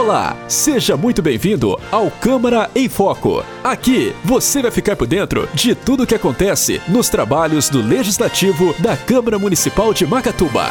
Olá, seja muito bem-vindo ao Câmara em Foco. Aqui você vai ficar por dentro de tudo o que acontece nos trabalhos do Legislativo da Câmara Municipal de Macatuba.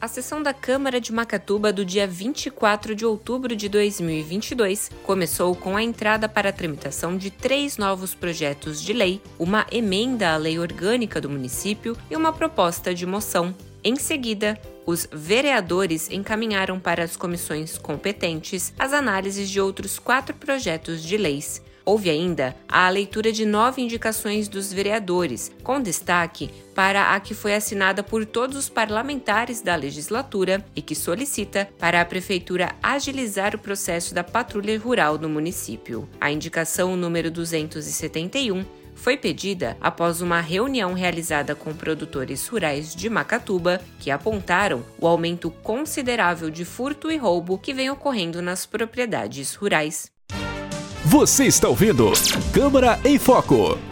A sessão da Câmara de Macatuba do dia 24 de outubro de 2022 começou com a entrada para a tramitação de três novos projetos de lei, uma emenda à lei orgânica do município e uma proposta de moção. Em seguida, os vereadores encaminharam para as comissões competentes as análises de outros quatro projetos de leis. Houve ainda a leitura de nove indicações dos vereadores, com destaque para a que foi assinada por todos os parlamentares da legislatura e que solicita para a Prefeitura agilizar o processo da patrulha rural no município. A indicação número 271 foi pedida após uma reunião realizada com produtores rurais de Macatuba, que apontaram o aumento considerável de furto e roubo que vem ocorrendo nas propriedades rurais. Você está ouvindo Câmara em Foco.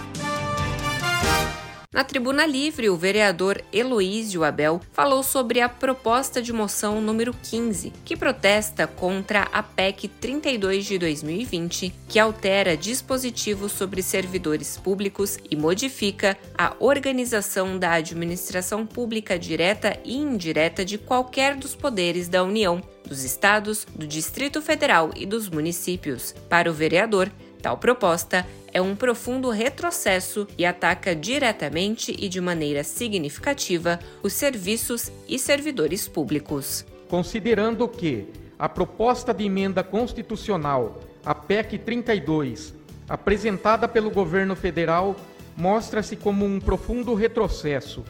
Na tribuna livre, o vereador Heloísio Abel falou sobre a proposta de moção número 15, que protesta contra a PEC 32 de 2020, que altera dispositivos sobre servidores públicos e modifica a organização da administração pública direta e indireta de qualquer dos poderes da União, dos estados, do Distrito Federal e dos municípios. Para o vereador, Tal proposta é um profundo retrocesso e ataca diretamente e de maneira significativa os serviços e servidores públicos. Considerando que a proposta de emenda constitucional, a PEC 32, apresentada pelo governo federal, mostra-se como um profundo retrocesso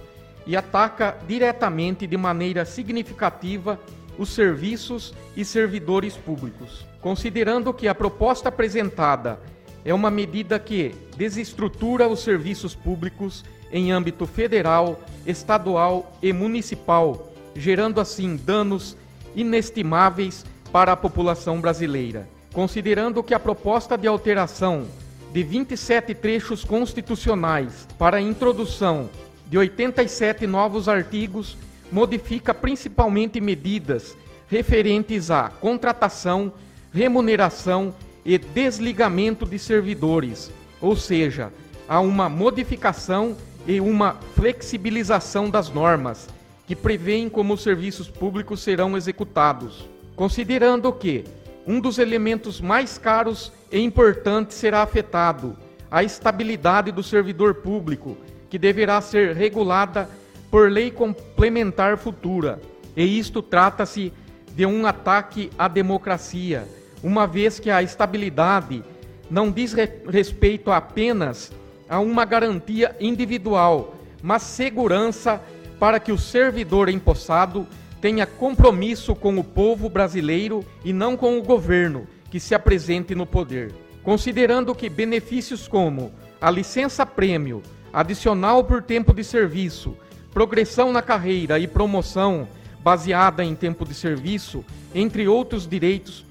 e ataca diretamente de maneira significativa os serviços e servidores públicos. Considerando que a proposta apresentada é uma medida que desestrutura os serviços públicos em âmbito federal, estadual e municipal, gerando assim danos inestimáveis para a população brasileira. Considerando que a proposta de alteração de 27 trechos constitucionais para a introdução de 87 novos artigos modifica principalmente medidas referentes à contratação, remuneração e desligamento de servidores, ou seja, há uma modificação e uma flexibilização das normas que prevêem como os serviços públicos serão executados, considerando que um dos elementos mais caros e importantes será afetado, a estabilidade do servidor público, que deverá ser regulada por lei complementar futura. E isto trata-se de um ataque à democracia, uma vez que a estabilidade não diz respeito apenas a uma garantia individual, mas segurança para que o servidor empossado tenha compromisso com o povo brasileiro e não com o governo que se apresente no poder. Considerando que benefícios como a licença prêmio, adicional por tempo de serviço, progressão na carreira e promoção baseada em tempo de serviço, entre outros direitos,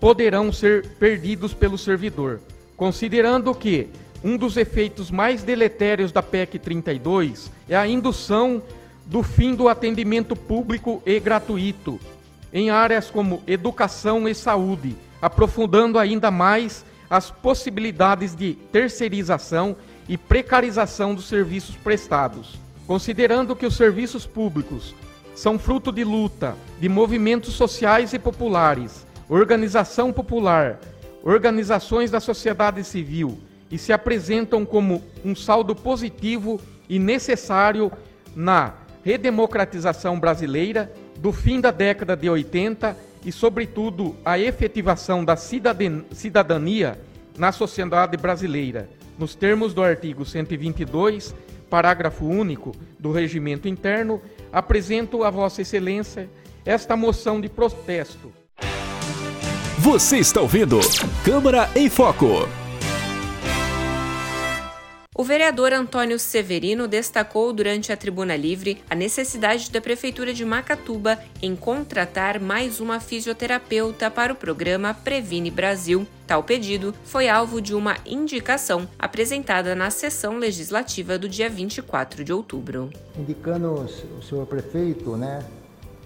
poderão ser perdidos pelo servidor. Considerando que um dos efeitos mais deletérios da PEC 32 é a indução do fim do atendimento público e gratuito em áreas como educação e saúde, aprofundando ainda mais as possibilidades de terceirização e precarização dos serviços prestados. Considerando que os serviços públicos são fruto de luta, de movimentos sociais e populares, organização popular, organizações da sociedade civil e se apresentam como um saldo positivo e necessário na redemocratização brasileira do fim da década de 80 e, sobretudo, a efetivação da cidadania na sociedade brasileira, nos termos do artigo 122 parágrafo único do regimento interno, apresento a Vossa Excelência esta moção de protesto. Você está ouvindo Câmara em Foco. O vereador Antônio Severino destacou durante a tribuna livre a necessidade da Prefeitura de Macatuba em contratar mais uma fisioterapeuta para o programa Previne Brasil. Tal pedido foi alvo de uma indicação apresentada na sessão legislativa do dia 24 de outubro. Indicando o senhor prefeito né,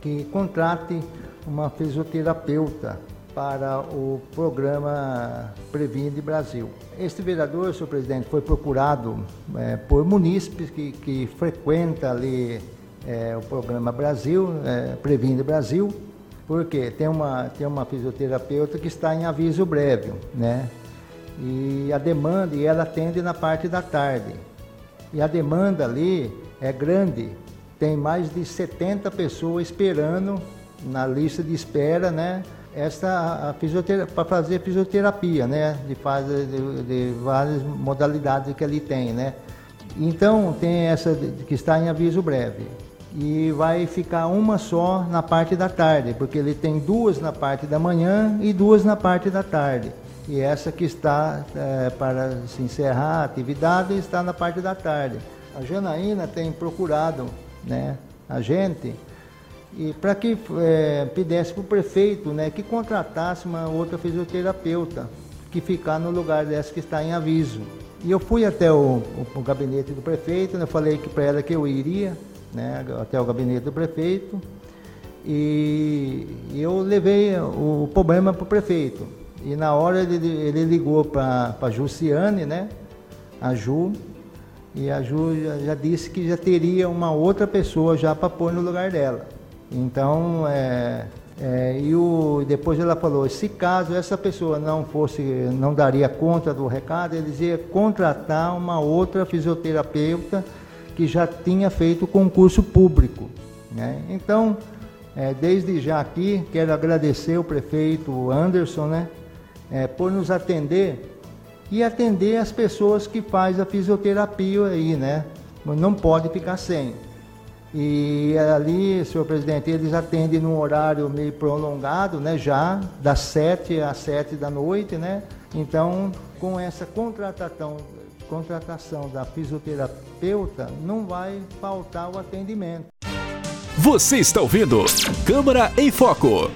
que contrate uma fisioterapeuta para o programa Previnde Brasil. Este vereador, senhor presidente, foi procurado é, por munícipes que, que frequentam ali é, o programa Brasil, é, Previnde Brasil, porque tem uma, tem uma fisioterapeuta que está em aviso breve, né? E a demanda, e ela atende na parte da tarde. E a demanda ali é grande, tem mais de 70 pessoas esperando na lista de espera, né? Essa para fazer fisioterapia, né? De, fase, de, de, várias modalidades que ele tem, né? Então tem essa que está em aviso breve e vai ficar uma só na parte da tarde, porque ele tem duas na parte da manhã e duas na parte da tarde. E essa que está é, para se encerrar a atividade está na parte da tarde. A Janaína tem procurado né, a gente e para que é, pedisse para o prefeito né, que contratasse uma outra fisioterapeuta que ficar no lugar dessa que está em aviso. E eu fui até o, o, gabinete do prefeito, né, falei que para ela que eu iria né, até o gabinete do prefeito e eu levei o problema para o prefeito. E na hora ele, ele ligou para a Jussiane, né, a Ju, e a Ju já, já, disse que já teria uma outra pessoa já para pôr no lugar dela. Então, é, é, e o, depois ela falou, se caso essa pessoa não fosse, não daria conta do recado, eles iam contratar uma outra fisioterapeuta que já tinha feito concurso público. Né? Então, é, desde já aqui, quero agradecer o prefeito Anderson né, é, por nos atender e atender as pessoas que faz a fisioterapia aí, né? Não pode ficar sem. E ali, senhor presidente, eles atendem num horário meio prolongado, né? Já, das 7 às 7 da noite, né? Então, com essa contratação, contratação da fisioterapeuta, não vai faltar o atendimento. Você está ouvindo Câmara em Foco.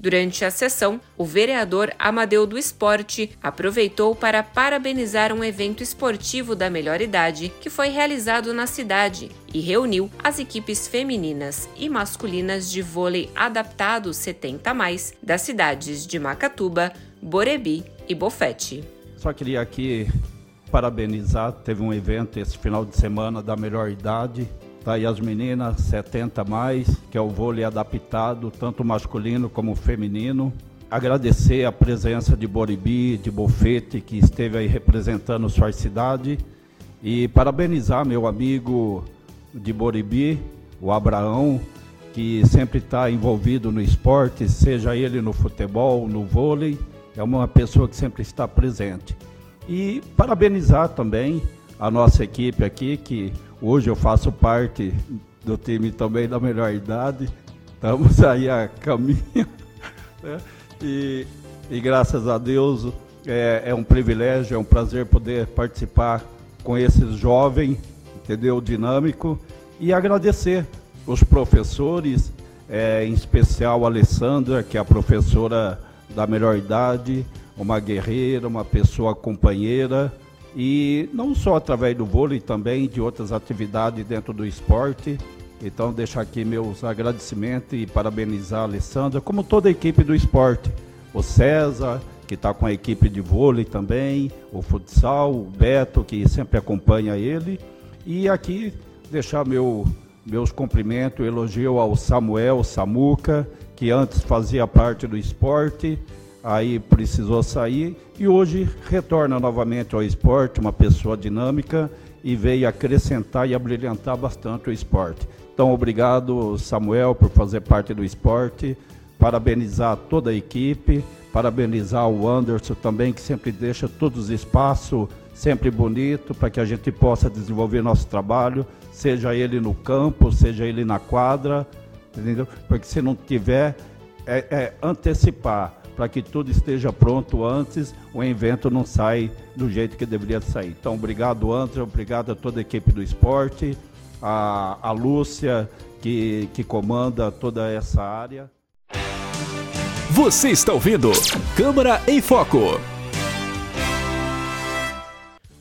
Durante a sessão, o vereador Amadeu do Esporte aproveitou para parabenizar um evento esportivo da melhor idade que foi realizado na cidade e reuniu as equipes femininas e masculinas de vôlei adaptado 70 mais das cidades de Macatuba, Borebi e Bofete. Só queria aqui parabenizar, teve um evento esse final de semana da melhor idade Tá aí as meninas 70 mais, que é o vôlei adaptado, tanto masculino como feminino. Agradecer a presença de Boribi, de Bofete, que esteve aí representando sua cidade. E parabenizar meu amigo de Boribi, o Abraão, que sempre está envolvido no esporte, seja ele no futebol, no vôlei, é uma pessoa que sempre está presente. E parabenizar também a nossa equipe aqui, que Hoje eu faço parte do time também da melhor idade. Estamos aí a caminho. Né? E, e, graças a Deus é, é, um privilégio, é um prazer poder participar com esses jovens, entendeu? Dinâmico. E agradecer os professores, é, em especial a Alessandra, que é a professora da melhor idade, uma guerreira, uma pessoa companheira e não só através do vôlei, também de outras atividades dentro do esporte. Então, deixar aqui meus agradecimentos e parabenizar a Alessandra, como toda a equipe do esporte. O César, que está com a equipe de vôlei também, o futsal, o Beto, que sempre acompanha ele. E aqui deixar meu, meus cumprimentos, elogio ao Samuel Samuca, que antes fazia parte do esporte aí precisou sair e hoje retorna novamente ao esporte, uma pessoa dinâmica e veio acrescentar e abrilhantar bastante o esporte. Então, obrigado, Samuel, por fazer parte do esporte, parabenizar toda a equipe, parabenizar o Anderson também, que sempre deixa todos os espaços sempre bonito para que a gente possa desenvolver nosso trabalho, seja ele no campo, seja ele na quadra, entendeu? Porque se não tiver, é, é antecipar para que tudo esteja pronto antes, o evento não sai do jeito que deveria sair. Então, obrigado, André, obrigado a toda a equipe do esporte, a, a Lúcia, que, que comanda toda essa área. Você está ouvindo Câmara em Foco.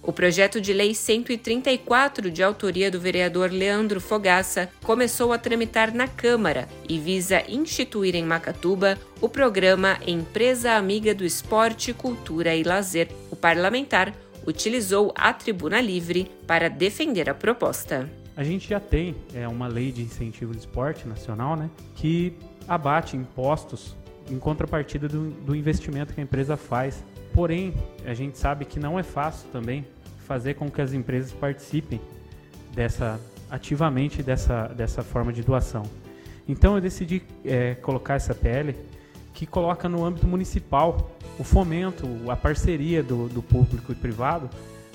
O projeto de lei 134, de autoria do vereador Leandro Fogaça, começou a tramitar na Câmara e visa instituir em Macatuba o programa Empresa Amiga do Esporte, Cultura e Lazer. O parlamentar utilizou a tribuna livre para defender a proposta. A gente já tem é, uma lei de incentivo do esporte nacional, né, que abate impostos em contrapartida do, do investimento que a empresa faz. Porém, a gente sabe que não é fácil também fazer com que as empresas participem dessa ativamente dessa, dessa forma de doação. Então eu decidi é, colocar essa PL que coloca no âmbito municipal o fomento, a parceria do, do público e privado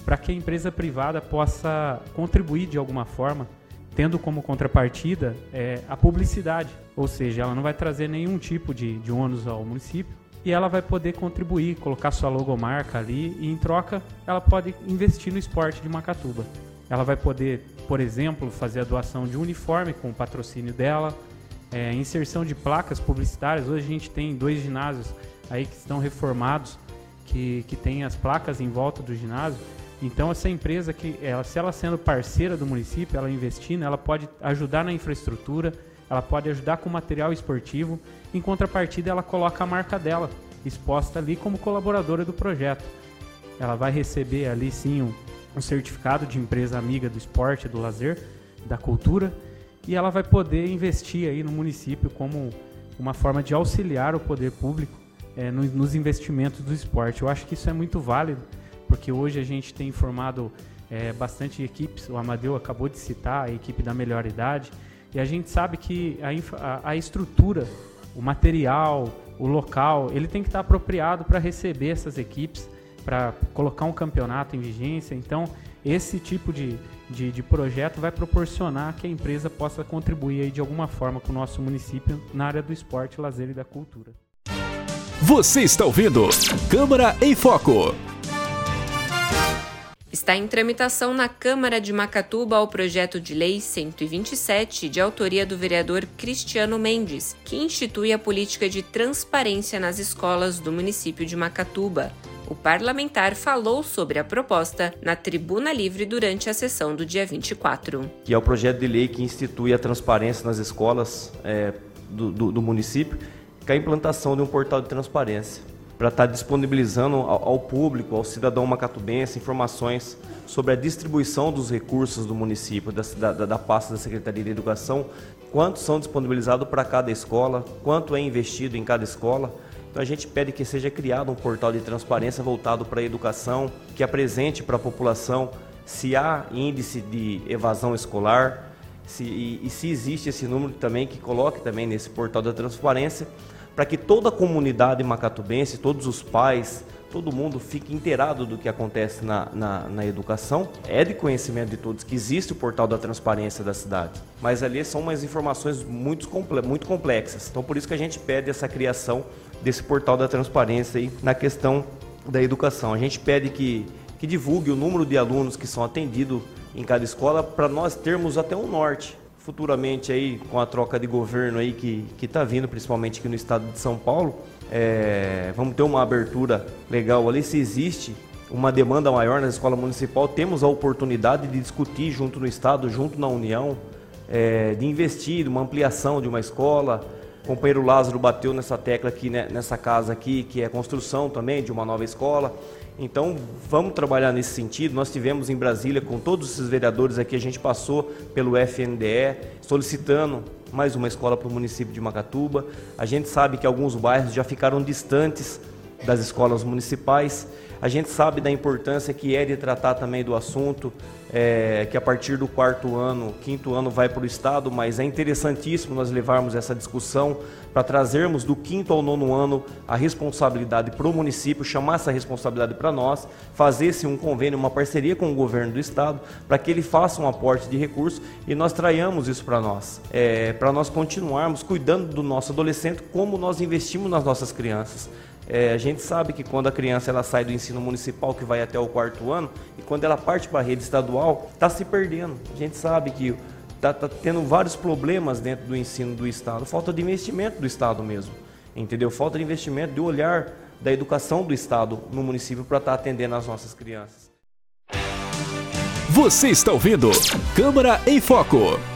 para que a empresa privada possa contribuir de alguma forma, tendo como contrapartida é, a publicidade, ou seja, ela não vai trazer nenhum tipo de, de ônus ao município, e ela vai poder contribuir, colocar sua logomarca ali e em troca ela pode investir no esporte de Macatuba. Ela vai poder, por exemplo, fazer a doação de uniforme com o patrocínio dela, é, inserção de placas publicitárias. Hoje a gente tem dois ginásios aí que estão reformados, que, que tem as placas em volta do ginásio. Então essa empresa que ela, se ela sendo parceira do município, ela investindo, ela pode ajudar na infraestrutura, ela pode ajudar com material esportivo. Em contrapartida, ela coloca a marca dela exposta ali como colaboradora do projeto. Ela vai receber ali sim um, um certificado de empresa amiga do esporte, do lazer, da cultura, e ela vai poder investir aí no município como uma forma de auxiliar o poder público é, no, nos investimentos do esporte. Eu acho que isso é muito válido, porque hoje a gente tem formado é, bastante equipes, o Amadeu acabou de citar a equipe da melhor idade, e a gente sabe que a, a, estrutura, o material, o local, ele tem que estar apropriado para receber essas equipes, para colocar um campeonato em vigência. Então, esse tipo de, de, de, projeto vai proporcionar que a empresa possa contribuir de alguma forma com o nosso município na área do esporte, lazer e da cultura. Você está ouvindo Câmara em Foco. Está em tramitação na Câmara de Macatuba o projeto de lei 127, de autoria do vereador Cristiano Mendes, que institui a política de transparência nas escolas do município de Macatuba. O parlamentar falou sobre a proposta na Tribuna Livre durante a sessão do dia 24. Que é o projeto de lei que institui a transparência nas escolas é, do, do, do município, que é a implantação de um portal de transparência para estar tá disponibilizando ao, ao, público, ao cidadão macatubense, informações sobre a distribuição dos recursos do município, da, da, da pasta da Secretaria de Educação, quantos são disponibilizados para cada escola, quanto é investido em cada escola. Então a gente pede que seja criado um portal de transparência voltado para a educação, que apresente para a população se há índice de evasão escolar, se, e, e se existe esse número também, que coloque também nesse portal da transparência, para que toda a comunidade macatubense, todos os pais, todo mundo fique inteirado do que acontece na, na, na, educação. É de conhecimento de todos que existe o portal da transparência da cidade, mas ali são umas informações muito, muito complexas. Então, por isso que a gente pede essa criação desse portal da transparência aí na questão da educação. A gente pede que, que divulgue o número de alunos que são atendidos em cada escola para nós termos até um norte futuramente aí com a troca de governo aí que que está vindo principalmente aqui no estado de São Paulo é, vamos ter uma abertura legal ali. Se existe uma demanda maior na escola municipal temos a oportunidade de discutir junto no estado junto na União é, de investir uma ampliação de uma escola. O companheiro Lázaro bateu nessa tecla aqui né, nessa casa aqui que é construção também de uma nova escola então, vamos trabalhar nesse sentido. Nós tivemos em Brasília, com todos esses vereadores aqui, a gente passou pelo FNDE, solicitando mais uma escola para o município de Macatuba. A gente sabe que alguns bairros já ficaram distantes das escolas municipais. A gente sabe da importância que é de tratar também do assunto, é, que a partir do quarto ano, quinto ano vai para o Estado, mas é interessantíssimo nós levarmos essa discussão para trazermos do quinto ao nono ano a responsabilidade para o município, chamar essa responsabilidade para nós, fazer-se um convênio, uma parceria com o governo do Estado, para que ele faça um aporte de recursos e nós traiamos isso para nós, é, para nós continuarmos cuidando do nosso adolescente como nós investimos nas nossas crianças. É, a gente sabe que quando a criança ela sai do ensino municipal, que vai até o quarto ano, e quando ela parte para a rede estadual, está se perdendo. A gente sabe que está tá tendo vários problemas dentro do ensino do Estado, falta de investimento do Estado mesmo, entendeu? Falta de investimento, de olhar da educação do Estado no município para estar tá atendendo as nossas crianças. Você está ouvindo Câmara em Foco.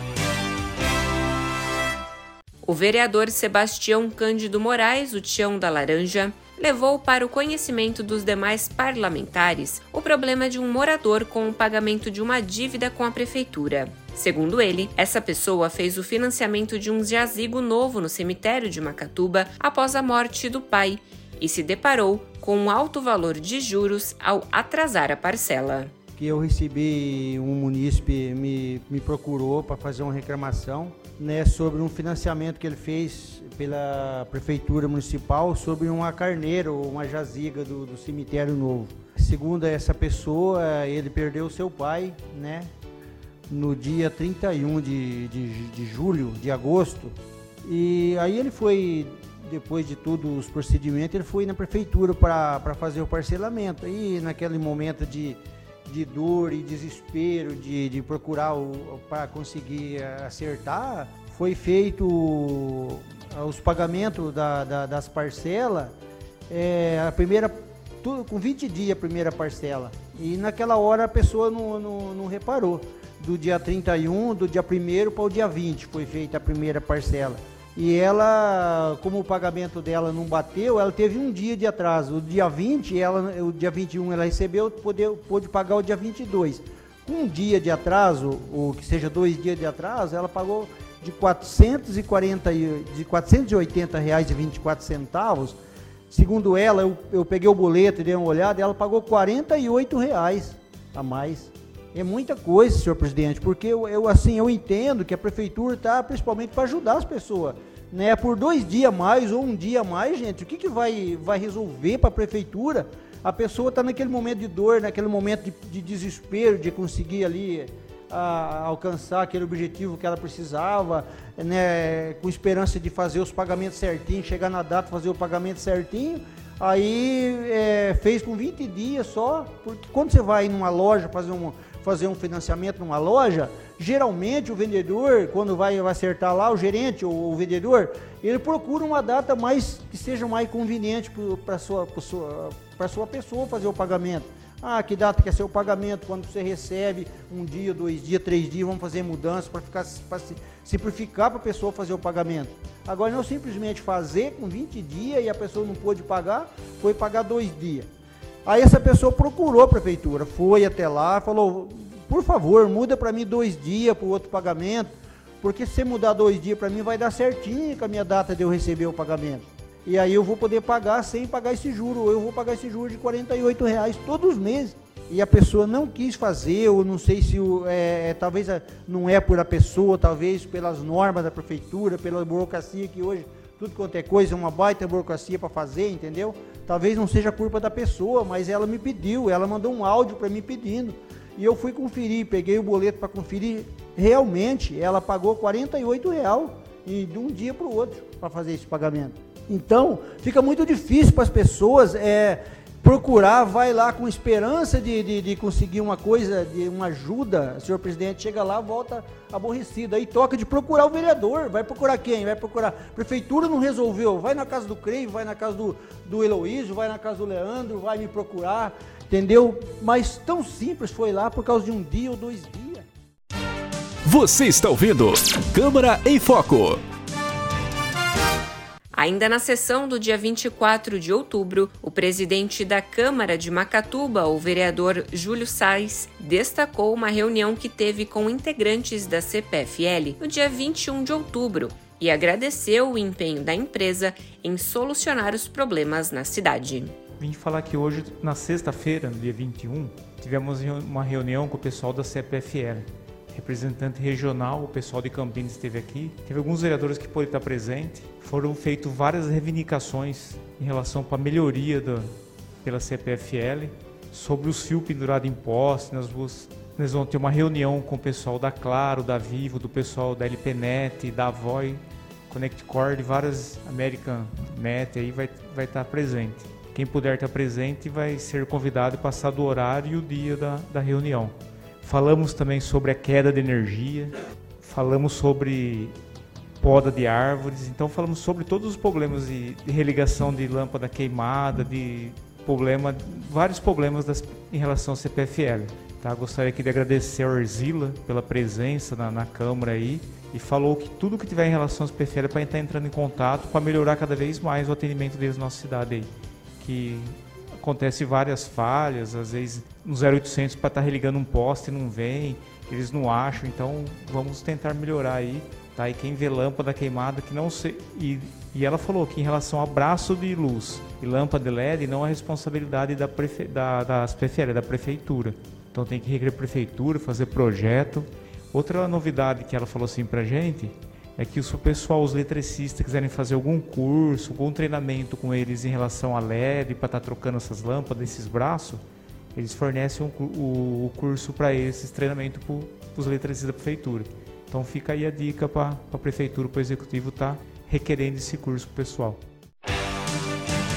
O vereador Sebastião Cândido Moraes, o Tião da Laranja, levou para o conhecimento dos demais parlamentares o problema de um morador com o pagamento de uma dívida com a prefeitura. Segundo ele, essa pessoa fez o financiamento de um jazigo novo no cemitério de Macatuba após a morte do pai e se deparou com um alto valor de juros ao atrasar a parcela. Que eu recebi um munícipe me, me procurou para fazer uma reclamação né, sobre um financiamento que ele fez pela prefeitura municipal sobre uma carneira ou uma jaziga do, do cemitério novo. Segundo essa pessoa, ele perdeu seu pai, né, no dia 31 de, de, de julho, de agosto. E aí ele foi, depois de todos os procedimentos, ele foi na prefeitura para fazer o parcelamento. Aí naquele momento de, de dor e desespero de, de procurar para conseguir acertar, foi feito os pagamentos da, da, das parcelas, é, a primeira, tudo, com 20 dias a primeira parcela. E naquela hora a pessoa não, não, não reparou do dia 31, do dia 1 para o dia 20 foi feita a primeira parcela. E ela, como o pagamento dela não bateu, ela teve um dia de atraso. O dia 20, ela, o dia 21 ela recebeu, pôde, pôde pagar o dia 22. Com um dia de atraso, ou que seja dois dias de atraso, ela pagou de 440 de 480 reais e 24 centavos. Segundo ela, eu, eu peguei o boleto e dei uma olhada, ela pagou 48 reais a mais. É muita coisa, senhor presidente, porque eu, eu assim, eu entendo que a prefeitura está principalmente para ajudar as pessoas. Né, por dois dias mais ou um dia mais, gente, o que, que vai, vai resolver para a prefeitura? A pessoa está naquele momento de dor, naquele momento de, de desespero, de conseguir ali a, alcançar aquele objetivo que ela precisava, né, com esperança de fazer os pagamentos certinho, chegar na data, fazer o pagamento certinho. Aí é, fez com 20 dias só, porque quando você vai numa loja fazer um, fazer um financiamento numa loja, geralmente o vendedor, quando vai, acertar lá, o gerente ou o vendedor, ele procura uma data mais que seja mais conveniente para a sua, sua, sua pessoa fazer o pagamento. Ah, que data que é seu pagamento? Quando você recebe um dia, dois dias, três dias, vamos fazer mudança para ficar para simplificar para a pessoa fazer o pagamento. Agora não simplesmente fazer com 20 dias e a pessoa não pôde pagar, foi pagar dois dias. Aí essa pessoa procurou a prefeitura, foi até lá, falou: por favor, muda para mim dois dias para o outro pagamento, porque se mudar dois dias para mim vai dar certinho com a minha data de eu receber o pagamento. E aí eu vou poder pagar sem pagar esse juro, ou eu vou pagar esse juro de 48 reais todos os meses. E a pessoa não quis fazer, ou não sei se é, é, talvez não é por a pessoa, talvez pelas normas da prefeitura, pela burocracia que hoje tudo quanto é coisa, é uma baita burocracia para fazer, entendeu? Talvez não seja culpa da pessoa, mas ela me pediu, ela mandou um áudio para mim pedindo. E eu fui conferir, peguei o boleto para conferir. Realmente, ela pagou 48 real e de um dia para o outro para fazer esse pagamento. Então, fica muito difícil para as pessoas é, procurar, vai lá com esperança de, de, de, conseguir uma coisa, de uma ajuda, senhor presidente, chega lá, volta aborrecido. Aí toca de procurar o vereador. Vai procurar quem? Vai procurar. Prefeitura não resolveu. Vai na casa do Creio, vai na casa do, do Heloísio, vai na casa do Leandro, vai me procurar. Entendeu? Mas tão simples foi lá por causa de um dia ou dois dias. Você está ouvindo Câmara em Foco. Ainda na sessão do dia 24 de outubro, o presidente da Câmara de Macatuba, o vereador Júlio Sais, destacou uma reunião que teve com integrantes da CPFL no dia 21 de outubro e agradeceu o empenho da empresa em solucionar os problemas na cidade. Vim falar que hoje, na sexta-feira, no dia 21, tivemos uma reunião com o pessoal da CPFL representante regional, o pessoal de Campinas esteve aqui. Teve alguns vereadores que pôde estar presente. Foram feitas várias reivindicações em relação para a melhoria da, pela CPFL sobre os fios pendurados em postes nas ruas. Nós vamos ter uma reunião com o pessoal da Claro, da Vivo, do pessoal da LPNet, da Voi, Connect Cord, várias American Net aí vai, vai estar presente. Quem puder estar presente vai ser convidado e passar do horário e o dia da, da reunião. Falamos também sobre a queda de energia, falamos sobre poda de árvores, então falamos sobre todos os problemas de, de religação de lâmpada queimada, de problema, vários problemas das, em relação ao CPFL. Tá? Gostaria aqui de agradecer a Orzila pela presença na, na Câmara aí e falou que tudo que tiver em relação às PFL para estar entrando em contato para melhorar cada vez mais o atendimento deles na nossa cidade aí. Que acontece várias falhas, às vezes no 0800 para estar religando um poste não vem, eles não acham, então vamos tentar melhorar aí, tá? E quem vê lâmpada queimada que não se e, e ela falou que em relação ao braço de luz e lâmpada LED não é responsabilidade da, prefe... da das PFL, é da prefeitura. Então tem que requerer a prefeitura, fazer projeto. Outra novidade que ela falou assim pra gente é que se o pessoal, os eletricistas, quiserem fazer algum curso, algum treinamento com eles em relação a LED, para estar tá trocando essas lâmpadas, esses braços, eles fornecem um, o, o, curso para eles, esse treinamento para os eletricistas da prefeitura. Então fica aí a dica para a prefeitura, para o executivo estar tá requerendo esse curso para o pessoal.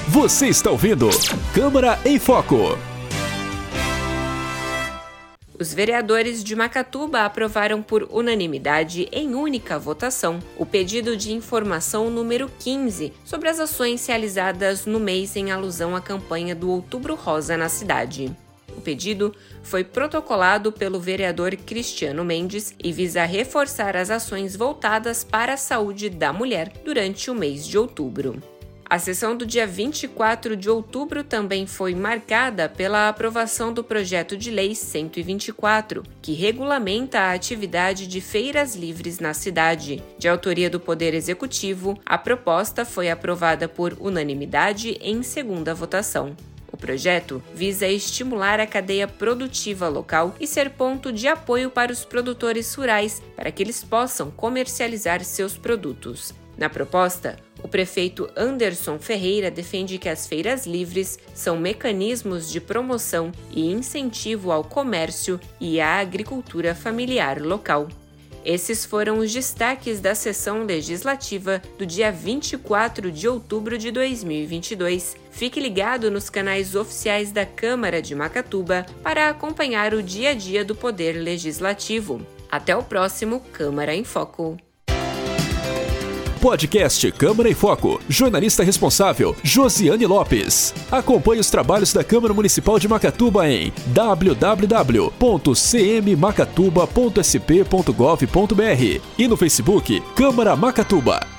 Você está ouvindo Câmara em Foco. Os vereadores de Macatuba aprovaram por unanimidade, em única votação, o pedido de informação número 15 sobre as ações realizadas no mês em alusão à campanha do Outubro Rosa na cidade. O pedido foi protocolado pelo vereador Cristiano Mendes e visa reforçar as ações voltadas para a saúde da mulher durante o mês de outubro. A sessão do dia 24 de outubro também foi marcada pela aprovação do projeto de lei 124, que regulamenta a atividade de feiras livres na cidade. De autoria do Poder Executivo, a proposta foi aprovada por unanimidade em segunda votação. O projeto visa estimular a cadeia produtiva local e ser ponto de apoio para os produtores rurais para que eles possam comercializar seus produtos. Na proposta, o prefeito Anderson Ferreira defende que as feiras livres são mecanismos de promoção e incentivo ao comércio e à agricultura familiar local. Esses foram os destaques da sessão legislativa do dia 24 de outubro de 2022. Fique ligado nos canais oficiais da Câmara de Macatuba para acompanhar o dia a dia do Poder Legislativo. Até o próximo Câmara em Foco. Podcast Câmara em Foco. Jornalista responsável, Josiane Lopes. Acompanhe os trabalhos da Câmara Municipal de Macatuba em www.cmmacatuba.sp.gov.br e no Facebook Câmara Macatuba.